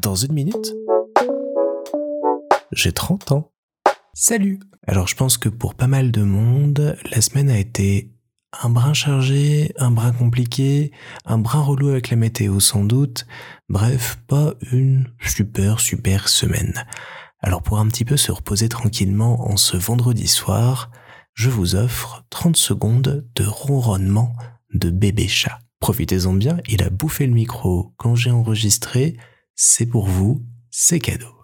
Dans une minute, j'ai 30 ans. Salut Alors je pense que pour pas mal de monde, la semaine a été un brin chargé, un brin compliqué, un brin relou avec la météo sans doute. Bref, pas une super super semaine. Alors pour un petit peu se reposer tranquillement en ce vendredi soir, je vous offre 30 secondes de ronronnement de bébé chat. Profitez-en bien, il a bouffé le micro quand j'ai enregistré, c'est pour vous, c'est cadeau.